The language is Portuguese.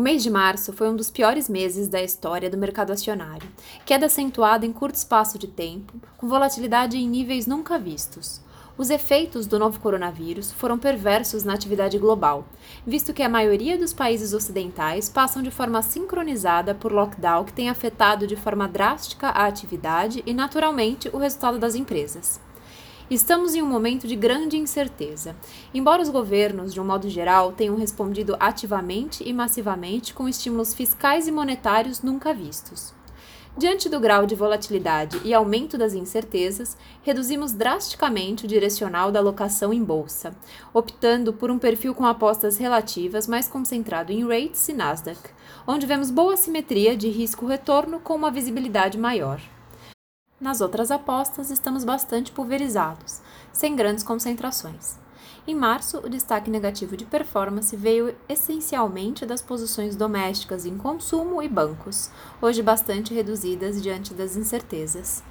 O mês de março foi um dos piores meses da história do mercado acionário, queda acentuada em curto espaço de tempo, com volatilidade em níveis nunca vistos. Os efeitos do novo coronavírus foram perversos na atividade global, visto que a maioria dos países ocidentais passam de forma sincronizada por lockdown que tem afetado de forma drástica a atividade e, naturalmente, o resultado das empresas. Estamos em um momento de grande incerteza. Embora os governos, de um modo geral, tenham respondido ativamente e massivamente com estímulos fiscais e monetários nunca vistos. Diante do grau de volatilidade e aumento das incertezas, reduzimos drasticamente o direcional da alocação em bolsa, optando por um perfil com apostas relativas mais concentrado em rates e Nasdaq, onde vemos boa simetria de risco-retorno com uma visibilidade maior. Nas outras apostas, estamos bastante pulverizados, sem grandes concentrações. Em março, o destaque negativo de performance veio essencialmente das posições domésticas em consumo e bancos, hoje bastante reduzidas diante das incertezas.